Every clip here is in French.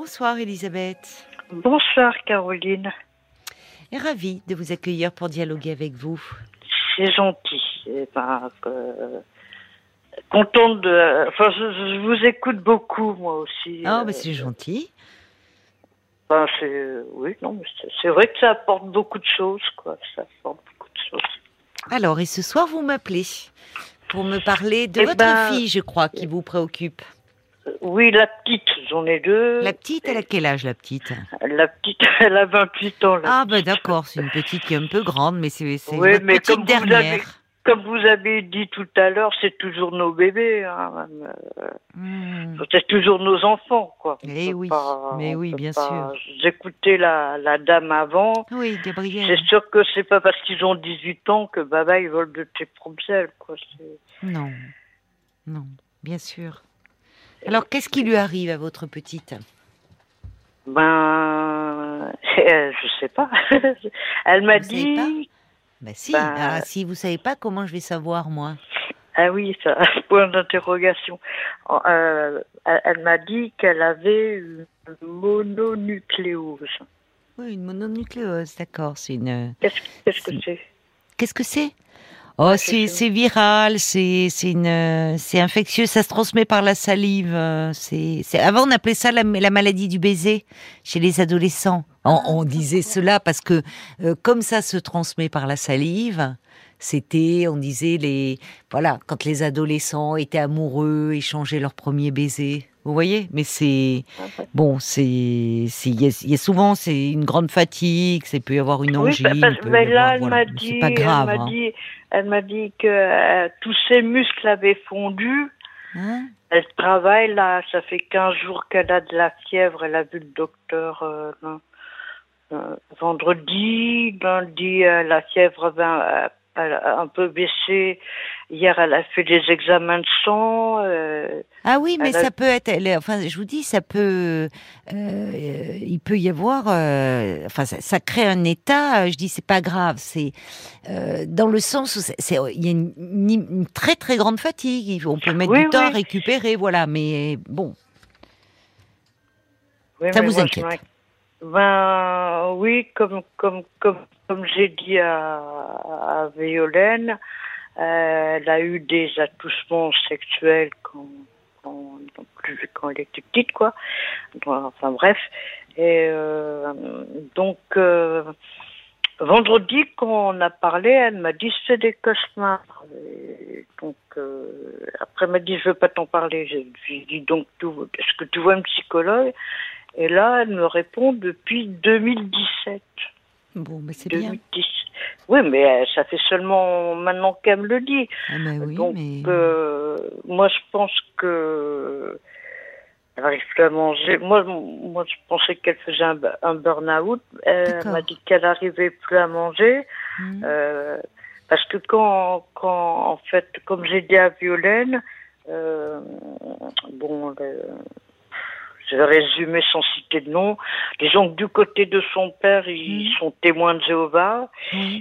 Bonsoir Elisabeth. Bonsoir Caroline. Et ravie de vous accueillir pour dialoguer avec vous. C'est gentil. Eh ben, euh, contente de. Enfin, je, je vous écoute beaucoup moi aussi. Ah, euh, bah c'est gentil. ben, c'est oui, non, mais c'est- c'est vrai que ça apporte beaucoup de choses, quoi. Ça apporte beaucoup de choses. Alors, et ce soir, vous m'appelez pour me parler de Eh votre ben, fille, je crois, qui vous préoccupe. Euh, Oui, la petite, j'en ai deux. La petite, elle a quel âge, la petite? La petite, elle a 28 ans. Ah, bah petite. d'accord, c'est une petite qui est un peu grande, mais c'est c'est Oui, mais petite comme vous dernière. avez- Comme vous avez dit tout à l'heure, c'est toujours nos bébés. Hein, euh, Hmm. C'est toujours nos enfants, quoi. Eh peut oui, pas- mais oui, bien pas- J'écoutais la, la dame avant. Oui, Gabriel. C'est sûr que c'est pas parce qu'ils ont 18 ans que baba ils volent de tes propres ailes, quoi. Non, non, bien sûr. Alors, qu'est-ce qui lui arrive à votre petite? Ben, euh, je sais pas. Elle m'a dit. Bah si, Bah, ah, si vous savez pas, comment je vais savoir, moi? Ah oui, ça, point d'interrogation. Euh, elle m'a dit qu'elle avait une mononucléose. Oui, une mononucléose, d'accord, c'est une... Qu'est-ce que c'est? Qu'est-ce que c'est? Oh, c'est viral, c'est c'est une c'est infectieux, ça se transmet par la salive. euh, C'est c'est- avant on appelait ça la, la maladie du baiser chez les adolescents. On, on disait cela parce que euh, comme ça se transmet par la salive, c'était on disait les voilà quand les adolescents étaient amoureux, échangeaient leur premier baiser. Vous voyez Mais c'est bon, c'est il y, a- il y a souvent c'est une grande fatigue, c'est peut y avoir une Oui, angine. parce- mais là, avoir- elle voilà, m'a mais dit, c'est pas grave. elle m'a hein. dit, elle m'a dit que euh, tous ses muscles avaient fondu. Hein? Elle travaille là, ça fait 15 jours qu'elle a de la fièvre. Elle a vu le docteur euh, non, euh, vendredi, lundi, euh, la fièvre ben, elle a un peu baissé. Hier, elle a fait des examens de sang. euh, Ah oui, mais a- ça peut être. Enfin, je vous dis, ça peut. euh, il peut y avoir. euh, enfin, ça, ça crée un état. Je dis, c'est pas grave. C'est dans le sens où c'est- il y a une, très très grande fatigue. On peut mettre Oui, du temps à récupérer, voilà. Mais bon, oui, Ça mais vous moi, inquiète. Ben oui, comme comme comme comme j'ai dit à, à Violaine, euh, elle a eu des attouchements sexuels quand quand, quand elle était petite, quoi. Enfin bref. Et euh, donc euh, vendredi, quand on a parlé, elle m'a dit c'est des cauchemars. Et donc euh, après, elle m'a dit je veux pas t'en parler. J'ai dit donc est-ce que tu vois un psychologue? Et là, elle me répond depuis 2017. bon, mais c'est bien. 2010. Oui, mais euh, ça fait seulement maintenant qu'elle me le dit. Ah, oui, Donc, mais euh, moi, je pense que elle n'arrive plus à manger. Moi, moi, je pensais qu'elle faisait un, un burn-out. Elle m'a dit qu'elle n'arrivait plus à manger. Hmm. Euh, parce que quand, quand, en fait, comme j'ai dit à Violaine, euh, bon, le- je vais résumer sans citer de nom. Disons que du côté de son père, ils sont témoins de Jéhovah.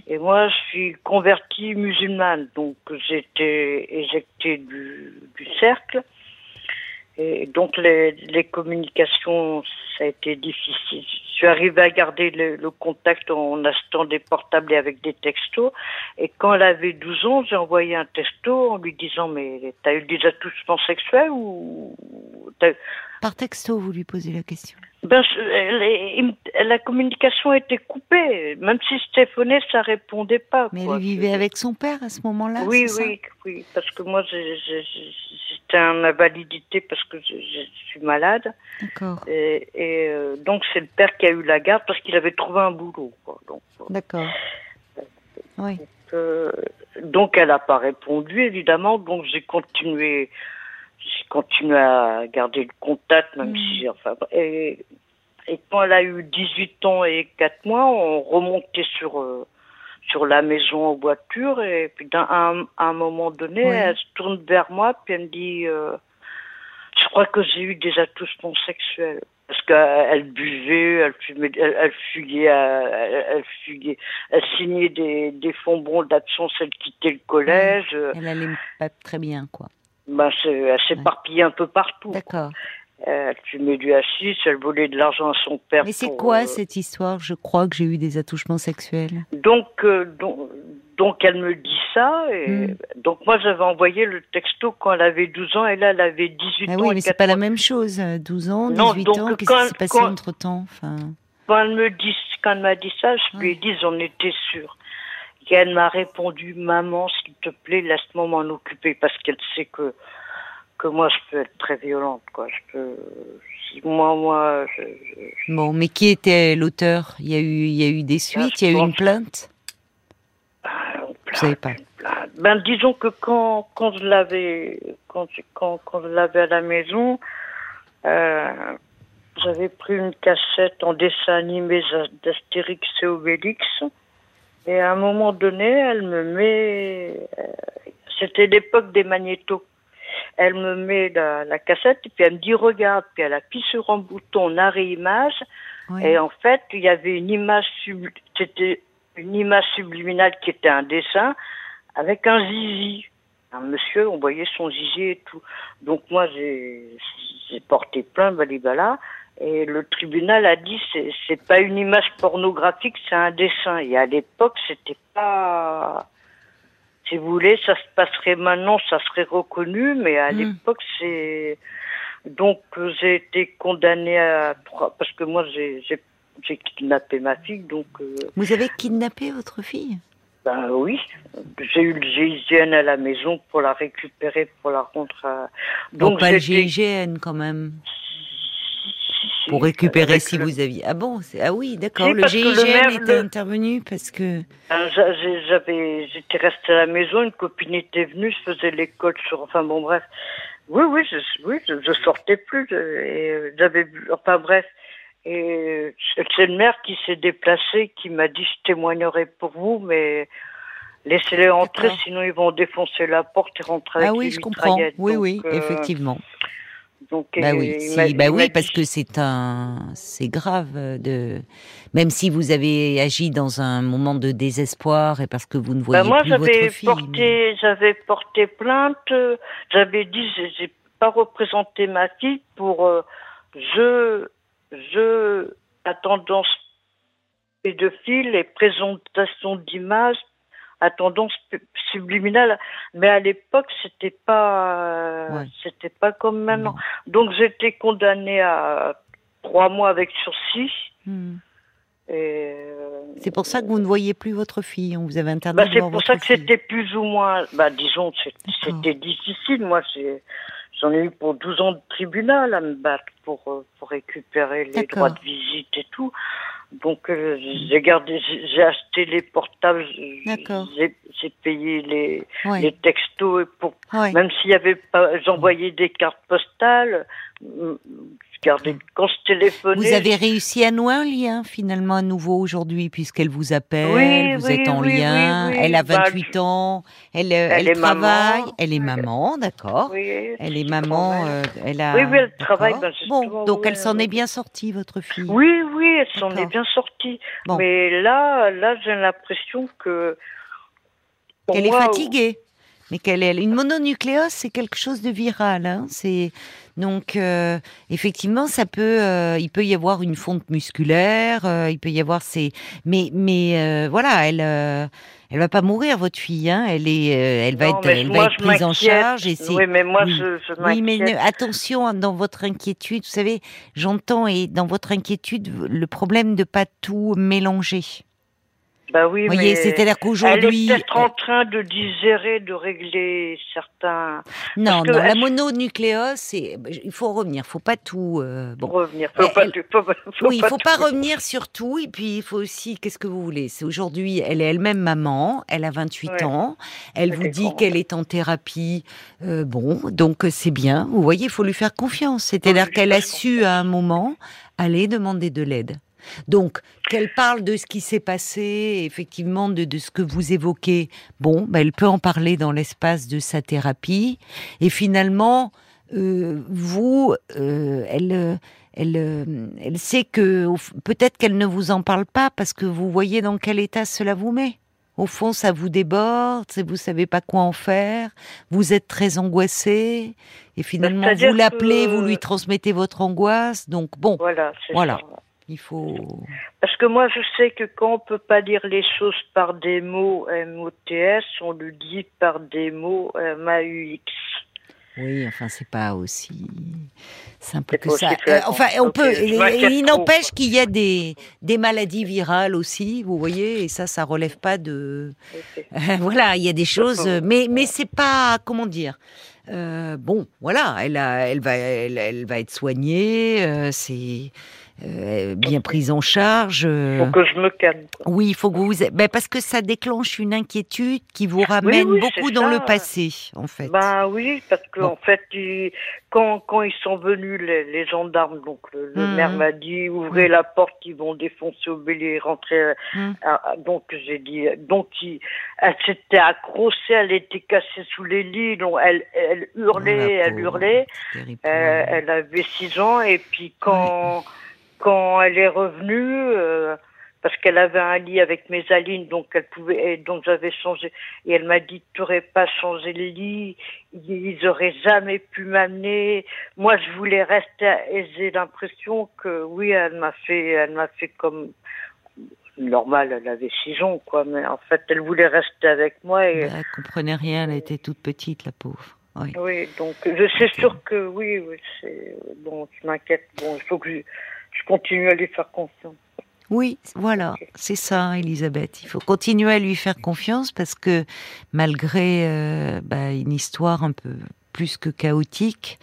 Et moi, je suis convertie musulmane, donc j'ai été éjectée du, du cercle. Et donc les, les communications, ça a été difficile. Je suis arrivée à garder le, le contact en achetant des portables et avec des textos. Et quand elle avait 12 ans, j'ai envoyé un texto en lui disant mais t'as eu des attouchements sexuels ou t'as- Par texto, vous lui posez la question. ben, elle la communication était coupée. Même si je téléphonais, ça répondait pas. Mais quoi. elle vivait avec son père à ce moment-là Oui, oui, oui. Parce que moi, j'étais en invalidité parce que je, je suis malade. D'accord, Et, et, euh, donc, c'est le père qui a eu la garde parce qu'il avait trouvé un boulot. Donc, d'accord. Oui. euh, donc, elle n'a pas répondu, évidemment. Donc, j'ai continué. J'ai continué à garder le contact, même Mm. si. Enfin, et, et quand elle a eu 18 ans et 4 mois, on remontait sur. euh, sur la maison en voiture et puis d'un un, à un moment donné Oui. elle se tourne vers moi puis elle me dit euh, je crois que j'ai eu des attouchements sexuels parce qu'elle buvait elle fumait elle, elle fuguait euh, elle, elle signait des, des fonds bons d'absence elle quittait le collège euh, Elle allait pas très bien, quoi. C'est- elle s'éparpillait un peu partout D'accord. Elle fumait du hashish, elle volait de l'argent à son père. Mais c'est quoi euh, cette histoire? Je crois que j'ai eu des attouchements sexuels. Donc, euh, donc, donc elle me dit ça. Et Mm. Donc moi j'avais envoyé le texto quand elle avait 12 ans et là elle avait 18 Ah ans. oui, mais c'est 4 pas la même chose. euh, 12 ans, Non, 18 donc, ans, qu'est-ce qui s'est passé quand- entre temps enfin... Quand elle me dit, quand elle m'a dit ça, je lui ai dit j'en étais sûre. Et elle m'a répondu maman s'il te plaît laisse-moi m'en occuper parce qu'elle sait que que moi je peux être très violente quoi. Je peux si moi moi je, je- Bon, mais qui était l'auteur? Il y a eu, il y a eu des suites, il y a eu une plainte? Ah, Vous savez pas. Ben disons que quand quand je l'avais quand quand quand je l'avais à la maison, euh, j'avais pris une cassette en dessin animé d'Astérix et Obélix et à un moment donné, elle me met euh, c'était l'époque des magnétos. Elle me met la, la cassette et puis elle me dit regarde puis elle appuie sur un bouton arrêt image Oui. et en fait, il y avait une image sub... c'était une image subliminale qui était un dessin avec un zizi. Un monsieur, on voyait son zizi et tout. Donc moi, j'ai porté plainte, balibala, et le tribunal a dit c'est c'est pas une image pornographique, c'est un dessin. Et à l'époque, c'était pas. Si vous voulez, ça se passerait maintenant, ça serait reconnu, mais à Mm. l'époque, c'est. Donc, j'ai été condamnée à trois. Parce que moi, j'ai j'ai- kidnappé ma fille, donc. euh, Vous avez kidnappé votre fille? Ben oui, j'ai eu le GIGN à la maison pour la récupérer, pour la rendre à... Donc pas le GIGN quand même, Pour récupérer si le- vous aviez... Ah bon, ah oui, d'accord, le GIGN était le- intervenu parce que... J'avais, j'étais restée à la maison, une copine était venue, je faisais l'école sur, enfin bon bref. Oui, oui, je, oui, je, je sortais plus, euh, j'avais, enfin bref. Et c'est c'est le maire qui s'est déplacé, qui m'a dit je témoignerai pour vous, mais laissez-les entrer, sinon ils vont défoncer la porte et rentrer avec Ah oui, les je comprends. Oui, Donc, oui, euh, effectivement. Donc, Bah euh, oui, si- m'a- bah oui, parce que c'est un, c'est grave de, même si vous avez agi dans un moment de désespoir et parce que vous ne Bah, voyez moi, plus votre fille. mais- porté, j'avais porté plainte. euh, J'avais dit, j'ai- pas représenté ma fille pour euh, je, je à tendance pédophile et présentation d'images à tendance subliminale. Mais à l'époque, c'était pas, Ouais. c'était pas comme maintenant. Non. Donc, j'étais condamnée à trois mois avec sursis. Hmm. Euh, C'est pour ça que vous ne voyez plus votre fille. On vous avait interdit Bah, de c'est voir pour ça que c'était plus ou moins, bah, disons, c'est- c'était difficile. Moi, j'en ai eu pour 12 ans de tribunal à me battre pour, euh, pour récupérer les droits de visite et tout. Donc, euh, j'ai gardé, j'ai acheté les portables, j'ai- payé les, textos pour, même s'il y avait pas, j'envoyais des cartes postales, je gardais, quand je téléphonais. Vous avez réussi à nouer un lien finalement à nouveau aujourd'hui puisqu'elle vous appelle, Oui, vous oui, êtes en oui, lien, elle a Bah, 28 ans, elle, euh, Elle elle, est travaille, maman. elle est maman, d'accord. Oui, Elle est maman, euh, elle a. Oui, oui, elle travaille, ben, Bon, donc elle s'en est bien sortie, votre fille. Oui, oui, elle s'en est bien sortie. Bon. Mais là, là, j'ai l'impression que. Qu'elle est fatiguée. Mais qu'elle est une mononucléose, c'est quelque chose de viral. Hein. C'est donc euh, effectivement, ça peut, euh, il peut y avoir une fonte musculaire, euh, il peut y avoir ces, mais mais euh, voilà, elle, euh, elle va pas mourir votre fille. Hein. Elle est, euh, elle va non, être, elle moi, va être prise en charge et. Oui, mais moi, oui. je, je Oui, mais ne- attention hein, dans votre inquiétude. Vous savez, j'entends et dans votre inquiétude le problème de pas tout mélanger. Bah oui, Vous voyez, c'est-à-dire elle est qu'aujourd'hui, peut-être en train de digérer, de régler certains. Non, non, la elle- mononucléose, c'est, il faut revenir, faut pas tout. euh, bon, revenir. Faut Elle- pas, elle- faut, pas- faut oui, il faut pas revenir sur tout, et puis il faut aussi, qu'est-ce que vous voulez? C'est aujourd'hui, elle est elle-même maman, elle a 28 Ouais. ans, elle vous dit qu'elle est en thérapie, euh, bon, donc euh, c'est bien. Vous voyez, il faut lui faire confiance. C'est-à-dire qu'elle a su à un moment aller demander de l'aide. Donc, qu'elle parle de ce qui s'est passé, effectivement, de, de ce que vous évoquez, bon, ben, elle peut en parler dans l'espace de sa thérapie. Et finalement, euh, vous, euh, elle, euh, elle, elle sait que peut-être qu'elle ne vous en parle pas parce que vous voyez dans quel état cela vous met. Au fond, ça vous déborde, vous savez pas quoi en faire, vous êtes très angoissé, et finalement, vous l'appelez, que- vous lui transmettez votre angoisse. Donc, bon, Voilà, c'est Voilà. ça. Il faut. Parce que moi, je sais que quand on peut pas dire les choses par des mots M-O-T-S, on le dit par des mots M-A-U-X. Oui, enfin, c'est pas aussi simple que ça. Euh, enfin, on peut. il- n'empêche qu'il y a des, des maladies virales aussi, vous voyez, et ça, ça relève pas de. Voilà, il y a des choses, D'accord. mais mais c'est pas comment dire. Euh, bon, voilà, elle a, elle va, elle, elle va être soignée, euh, c'est euh, bien prise en charge. euh. Faut que je me calme. Oui, il faut que vous, ben, parce que ça déclenche une inquiétude qui vous ramène oui, beaucoup dans ça. le passé, en fait. Ben oui, parce que Bon. en fait, ils- quand, quand ils sont venus, les, les gendarmes, donc le, le Mhm. maire m'a dit ouvrez la porte, ils vont défoncer au bélier, rentrer. euh, ah, donc j'ai dit, donc il, elle s'était accrochée, elle était cassée sous les lits, donc elle, elle hurlait, La elle hurlait. Euh, elle avait six ans et puis quand quand elle est revenue euh, parce qu'elle avait un lit avec mes alines donc elle pouvait et donc j'avais changé et elle m'a dit tu n'aurais pas changé le lit ils auraient jamais pu m'amener moi je voulais rester et j'ai l'impression que oui elle m'a fait elle m'a fait comme normal elle avait six ans quoi mais en fait elle voulait rester avec moi et Ben, elle comprenait rien, elle était toute petite, la pauvre. Oui. oui, donc je sais sûr que oui, oui, c'est bon, je m'inquiète. Bon, il faut que je, je continue à lui faire confiance. Oui, voilà, c'est ça, Elisabeth. Il faut continuer à lui faire confiance parce que malgré euh, bah, une histoire un peu plus que chaotique,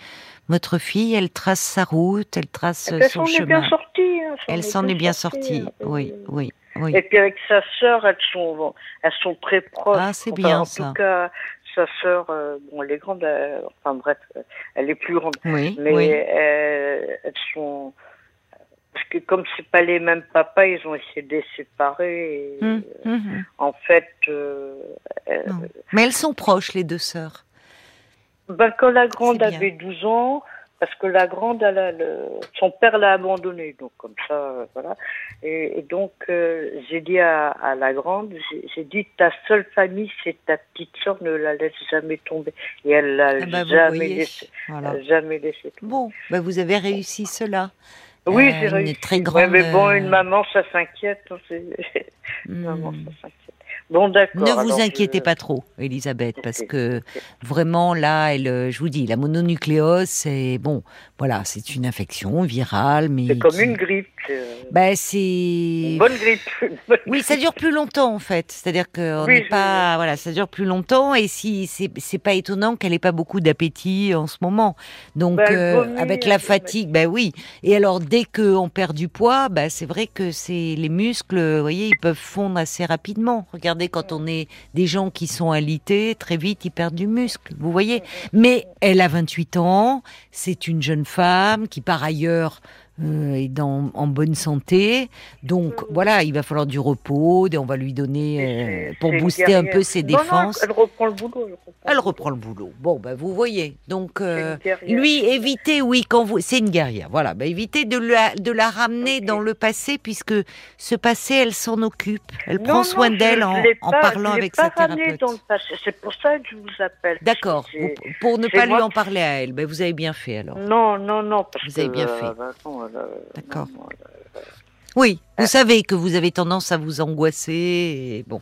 votre fille, elle trace sa route, elle trace elle son s'en est chemin. bien sortie. hein, Elle s'en est bien sortie. Oui, oui, oui. Et puis avec sa sœur, elles sont, elles sont très proches. Ah, c'est Enfin, bien, en ça. tout cas, sa sœur, euh, bon, elle est grande. euh, enfin bref, elle est plus grande. Oui, Mais oui. elles sont parce que comme c'est pas les mêmes papas, ils ont essayé de les séparer. Et, Hum, euh, hum, hum. En fait, euh, euh. Mais elles sont proches, les deux sœurs. Ben, quand la grande avait 12 ans, parce que la grande, elle a le... son père l'a abandonnée, donc comme ça, euh, voilà. Et, et donc, euh, j'ai dit à, à la grande, j'ai dit, ta seule famille, c'est ta petite soeur, ne la laisse jamais tomber. Et elle l'a Ah bah, jamais laissé, Voilà. jamais laissé tomber. Bon, bah, vous avez réussi cela. Oui, Euh, j'ai une réussi. très Ouais, grande, mais bon, euh, une maman, ça s'inquiète. une maman, Hum. ça s'inquiète. Bon, d'accord. Ne vous inquiétez je- pas trop, Elisabeth, parce que vraiment là, elle, euh, je vous dis, la mononucléose, c'est bon, voilà, c'est une infection virale, mais C'est comme qui- une grippe. Euh, Bah, c'est Une bonne grippe. une bonne oui, ça dure plus longtemps en fait. C'est-à-dire qu'on Oui, n'est je- pas, voilà, ça dure plus longtemps et si c'est pas étonnant qu'elle ait pas beaucoup d'appétit en ce moment. Donc Bah, elle euh, vomit, avec la fatigue, bah oui. Et alors dès qu'on perd du poids, bah c'est vrai que c'est les muscles, vous voyez, ils peuvent fondre assez rapidement. Regardez quand on est des gens qui sont alités, très vite ils perdent du muscle. Vous voyez. Mais elle a 28 ans, c'est une jeune femme qui par ailleurs euh, est dans, en bonne santé. Donc voilà, il va falloir du repos, et on va lui donner euh, pour booster un peu ses Non, non, défenses. elle reprend le boulot. Elle reprend, Elle reprend le boulot. Bon, ben vous voyez. Donc euh, lui, évitez, oui, quand vous, c'est une guerrière. Voilà, ben évitez de la de la ramener dans le passé puisque ce passé, elle s'en occupe. Elle Non, prend soin d'elle en, en parlant je avec pas sa thérapeute. dans le passé. C'est pour ça que je vous appelle. D'accord. Pour ne pas lui en parler à elle, ben vous avez bien fait alors. Non, non, non. Parce Vous avez bien fait. euh, non, elle, Oui, Euh. vous savez que vous avez tendance à vous angoisser et bon.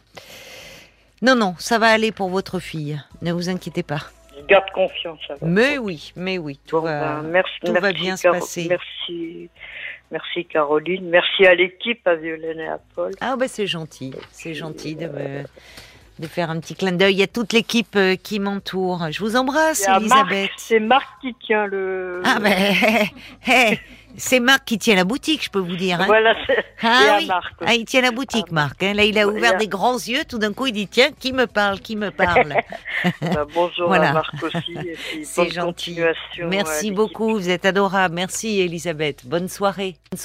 Non, non, ça va aller pour votre fille. Ne vous inquiétez pas. Je garde confiance. alors. Mais oui, mais oui, tout Bon, va. ben, merci, tout va merci, bien se passer. Merci, merci Caroline. Merci à l'équipe, à Violaine et à Paul. Ah bah c'est gentil, c'est gentil de me- de faire un petit clin d'œil. Il y a toute l'équipe euh, qui m'entoure. Je vous embrasse, Elisabeth. C'est Marc qui tient le. Ah ben, hé, c'est Marc qui tient la boutique, je peux vous dire. hein. Voilà, c'est. Ah oui. Marc. Ah, il tient la boutique, Ah, Marc. hein. Là, il a ouvert a- des grands yeux. Tout d'un coup, il dit tiens, qui me parle, qui me parle? Bah, bonjour Voilà. à Marc aussi. C'est gentil. Merci l'équipe. beaucoup, vous êtes adorable. Merci, Elisabeth. Bonne soirée.